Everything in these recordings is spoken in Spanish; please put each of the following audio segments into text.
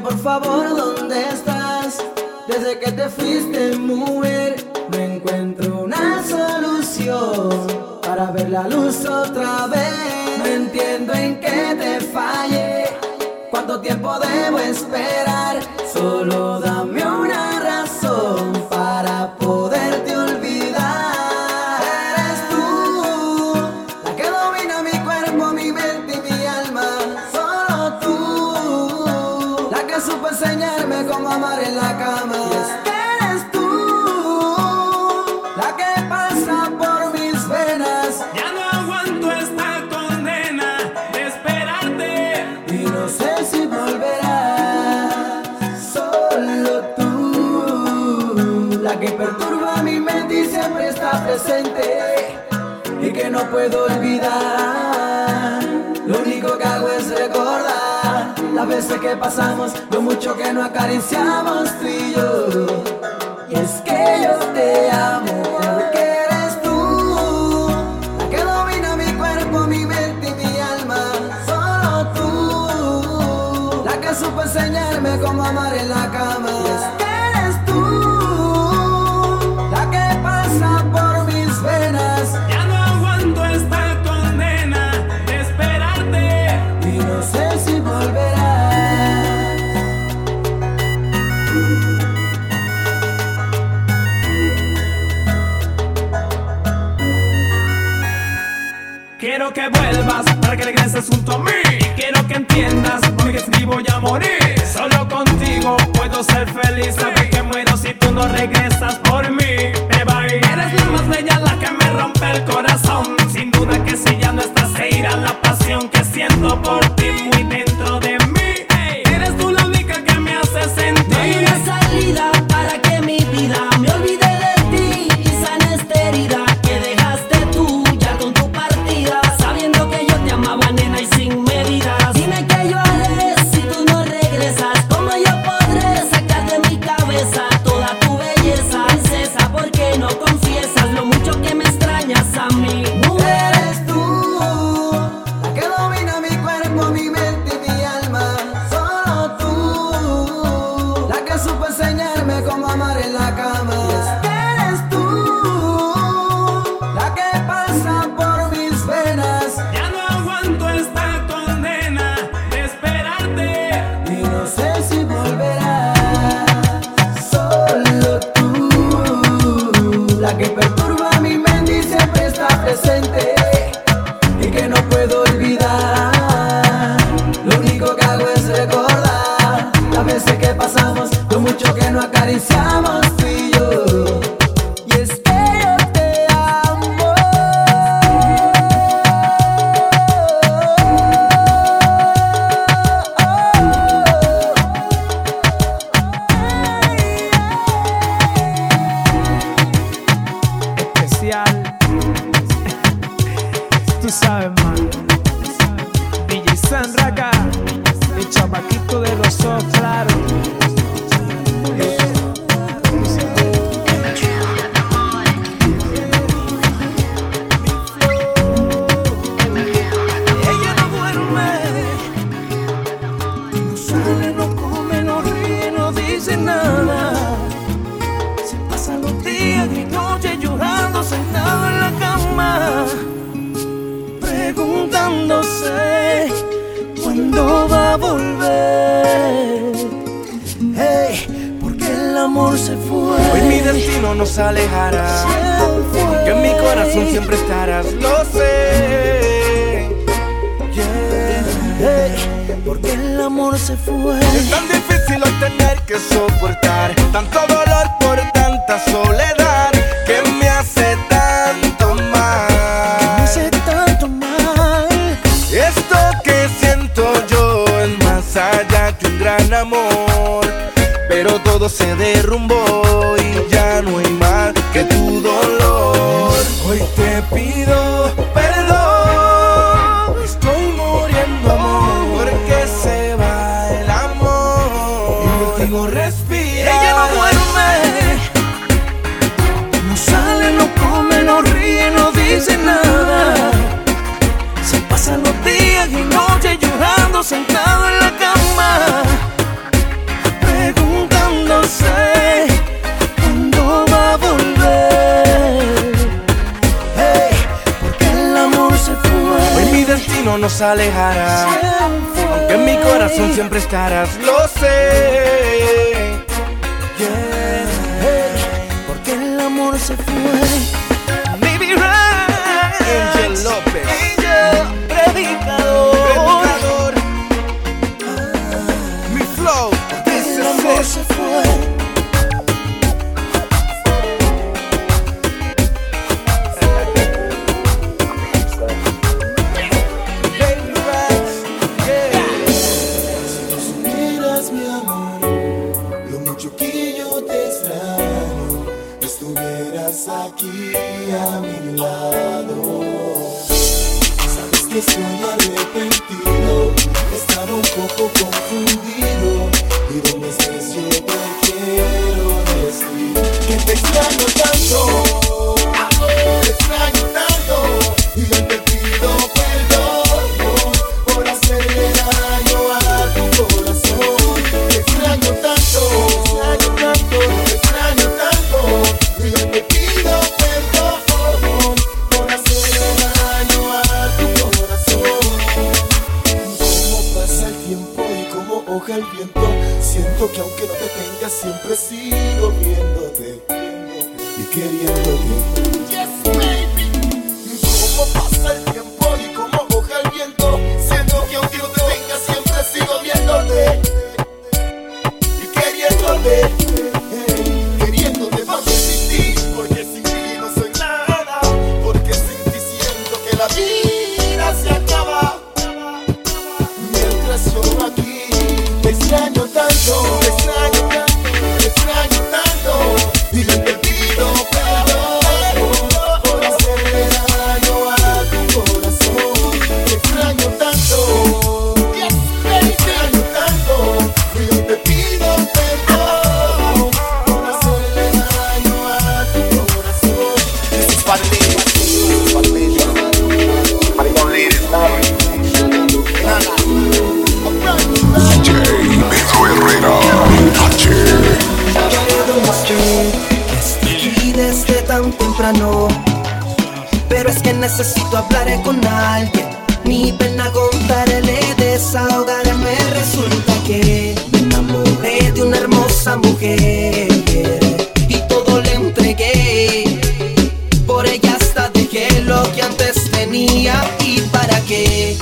Por favor dónde estás. Desde que te fuiste, mujer, no encuentro una solución para ver la luz otra vez. No entiendo en qué te fallé. ¿Cuánto tiempo debo esperar? Solo la que perturba mi mente y siempre está presente y que no puedo olvidar. Lo único que hago es recordar las veces que pasamos, lo mucho que nos acariciamos tú y yo. Y es que yo te amo porque eres tú la que domina mi cuerpo, mi mente y mi alma. Solo tú, la que supo enseñarme cómo amar en la Que vuelvas para que regreses junto a mí. Quiero que entiendas porque escribo ya morir. Solo contigo puedo ser feliz. Y sale, no come, no ríe, no dice nada. Se pasa los días y noches llorando sentado en la cama, preguntándose cuándo va a volver. Hey, porque el amor se fue. Hoy mi destino nos alejará. Que en mi corazón siempre estarás, lo sé. Amor se fue. Es tan difícil hoy tener que soportar tanto dolor por tanta soledad que me hace tanto Me mal. hace tanto mal. Esto que siento yo es más allá que un gran amor, pero todo se derrumbó y ya no hay más que tu dolor. Hoy te pido Aunque en mi corazón siempre estarás. Pero es que necesito hablar con alguien. Mi pena contarle, desahogarme. Resulta que me enamoré de una hermosa mujer. Y todo le entregué. Por ella hasta dejé lo que antes tenía. ¿Y para qué?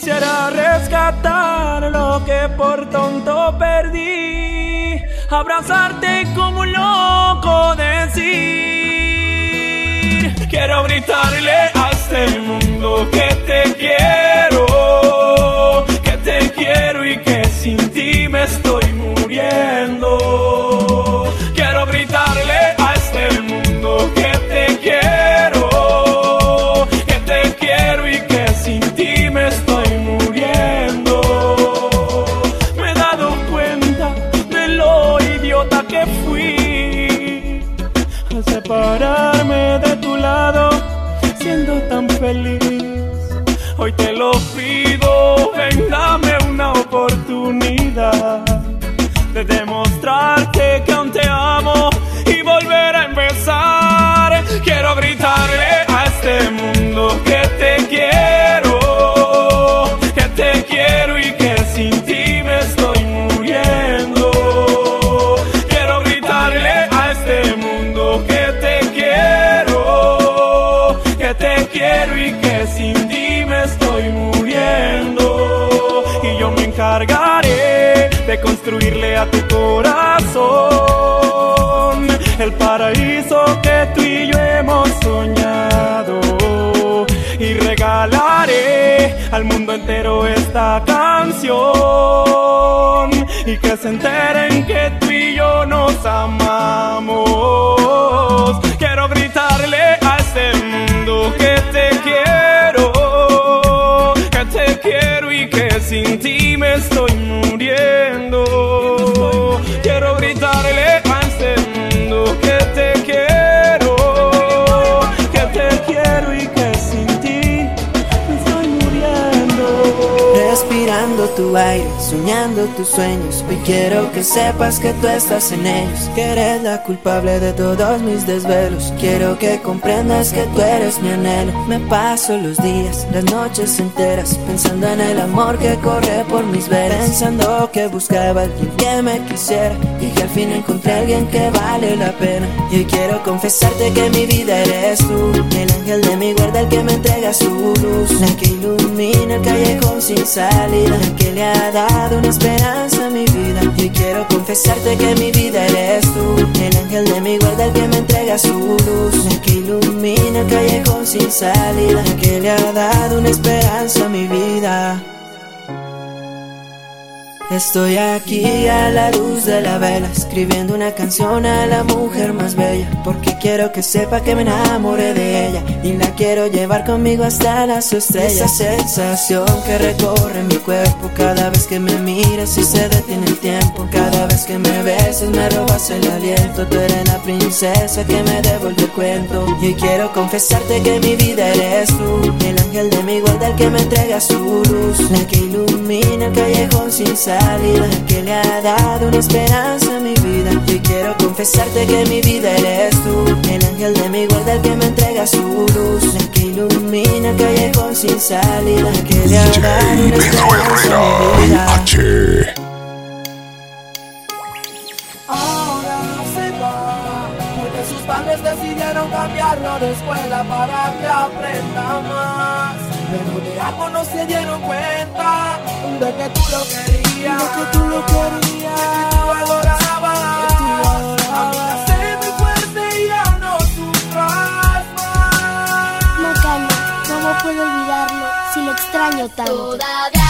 Quisiera rescatar lo que por tonto perdí, abrazarte como un loco, decir. Quiero gritarle a este mundo que te quiero, que te quiero y que sin ti me estoy muriendo. Quiero gritar feliz. Hoy te lo pido, ven, dame una oportunidad de demostrarte encargaré de construirle a tu corazón el paraíso que tú y yo hemos soñado. Y regalaré al mundo entero esta canción y que se enteren que tú y yo nos amamos. Sin ti me estoy muriendo. Soñando tus sueños. Hoy quiero que sepas que tú estás en ellos. Que eres la culpable de todos mis desvelos. Quiero que comprendas que tú eres mi anhelo. Me paso los días, las noches enteras. Pensando en el amor que corre por mis venas. Pensando que buscaba alguien que me quisiera. Y que al fin encontré a alguien que vale la pena. Y hoy quiero confesarte que mi vida eres tú. El ángel de mi guarda, el que me entrega su luz. La que ilumina el callejón sin salida. La que le ha dado una esperanza a mi vida. Y quiero confesarte que mi vida eres tú. El ángel de mi guarda, el que me entrega su luz. La que ilumina el callejón sin salida. Que le ha dado una esperanza a mi vida. Estoy aquí a la luz de la vela, escribiendo una canción a la mujer más bella, porque quiero que sepa que me enamoré de ella y la quiero llevar conmigo hasta las estrellas. Esa sensación que recorre mi cuerpo cada vez que me miras y se detiene el tiempo, cada vez que me besas me robas el aliento. Tú eres la princesa que me devuelve el cuento y quiero confesarte que mi vida eres tú, el ángel de mi guarda el que me entrega su luz, la que ilumina el callejón sin salida, que le ha dado una esperanza a mi vida. Y quiero confesarte que mi vida eres tú, el ángel de mi guarda el que me entrega su luz, la que ilumina el callejón sin salida, que le ha DJ dado una Pedro esperanza a mi Herrera. vida. H. Ahora se va, porque sus padres decidieron cambiarlo de escuela para que aprenda más. Pero de algo no se dieron cuenta de que tú lo querías, tú lo querías, que tú adorabas, que tú adorabas. Amiga, sé muy fuerte y ya no sufras más. ¿cómo puedo olvidarlo si lo extraño tanto? Todavía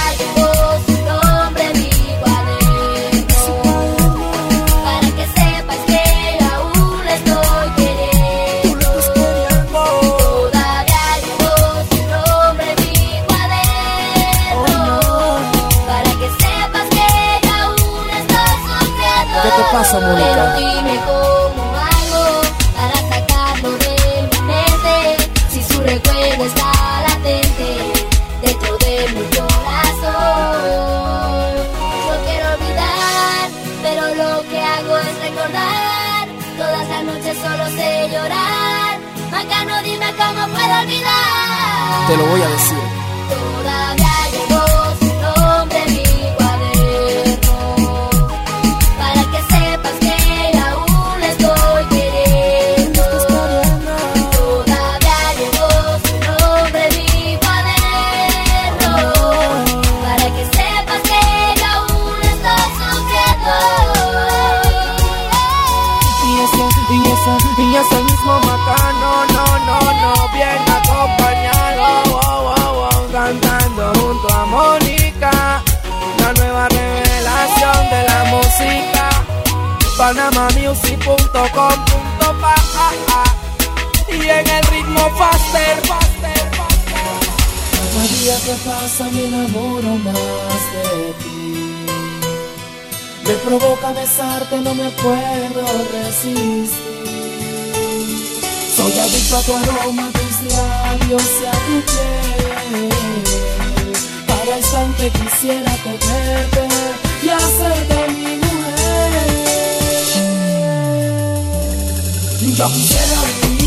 Pero dime cómo hago para sacarlo de mi mente Si su recuerdo está latente dentro de mi corazón. No quiero olvidar, pero lo que hago es recordar. Todas las noches solo sé llorar. Macano, dime cómo puedo olvidar. Te lo voy a decir. con punto pa y en el ritmo faster, faster, faster. Cada día que pasa me enamoro más de ti. Me provoca besarte, no me puedo resistir. Soy adicto a tu aroma, tus labios y a tu piel. Para el instante quisiera cogerte y hacerte Don't.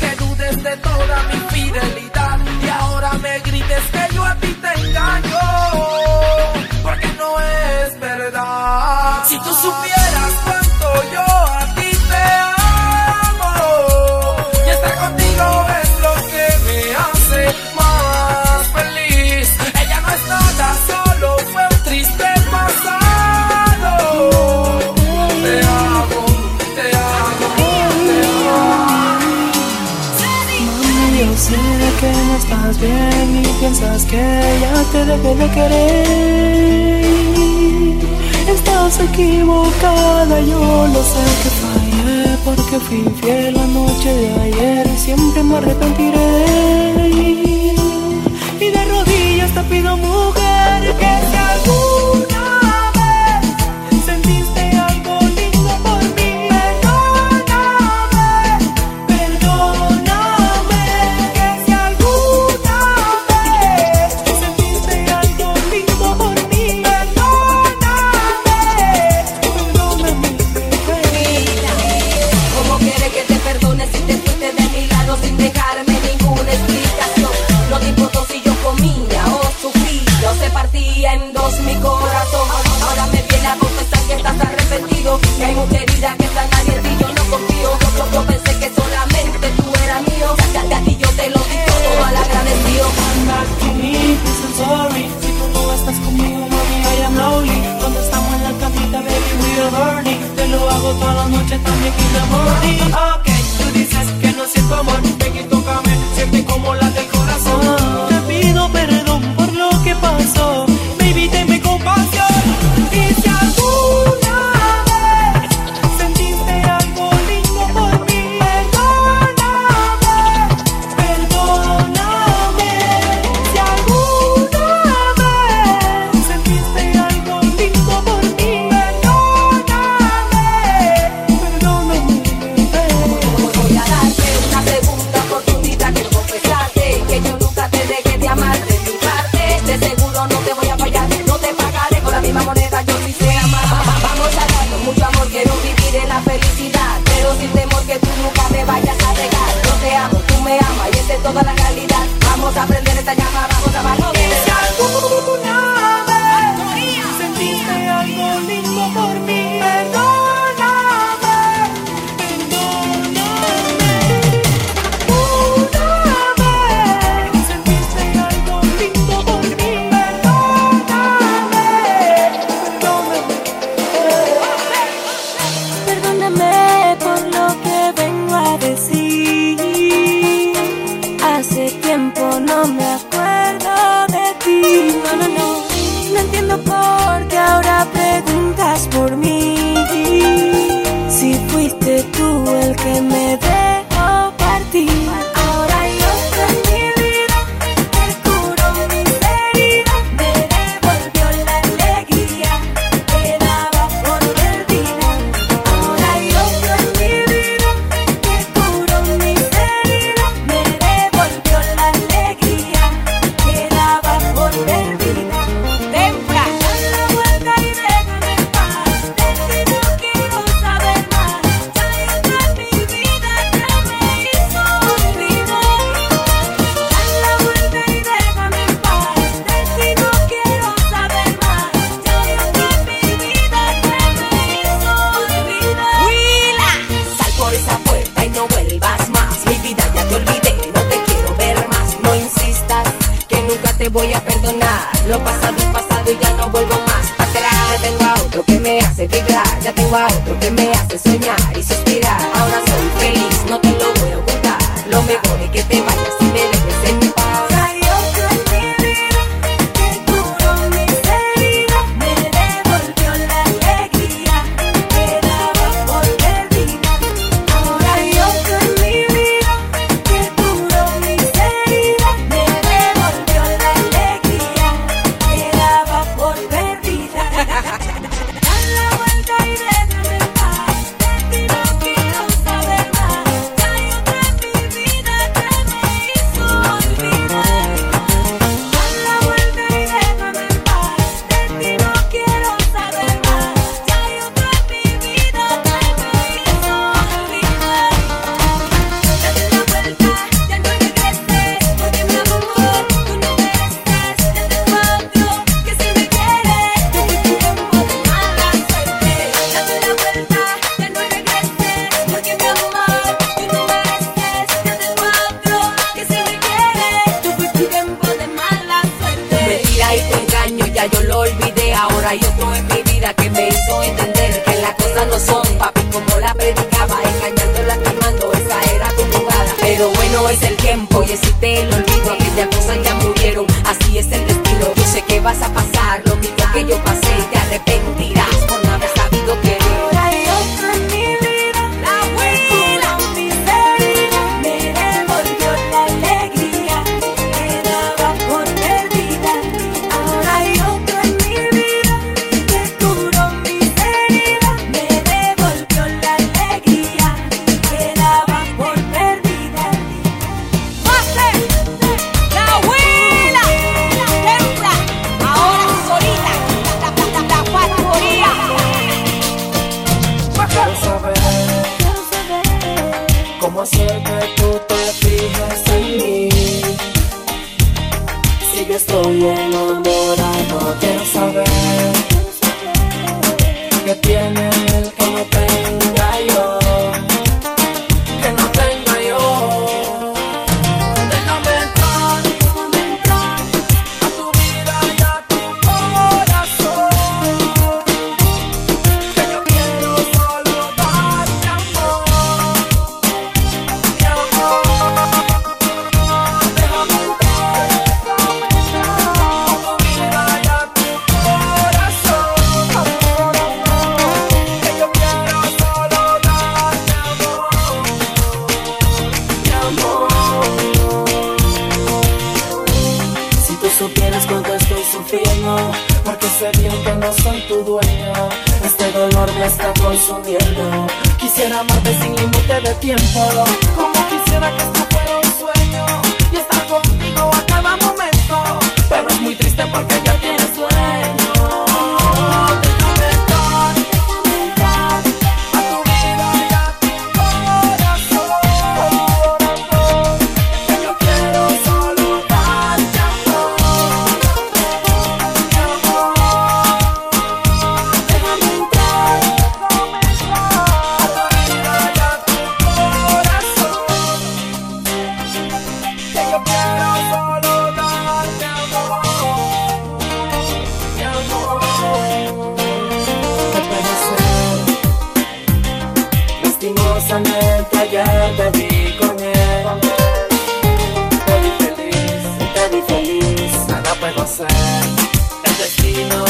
que dudes de toda mi fidelidad y ahora me grites que yo a ti te engaño, porque no es verdad. Si tú supieras cuánto yo Pareciera que no estás bien y piensas que ya te dejé de querer. Estás equivocada, yo lo sé que fallé porque fui infiel la noche de ayer y siempre me arrepentiré. Y de rodillas te pido mucho a otro que me hace soñar y suspirar. Quisiera amarte sin límite de tiempo. te vi con él. Te vi feliz, te vi feliz, nada puedo hacer. El destino.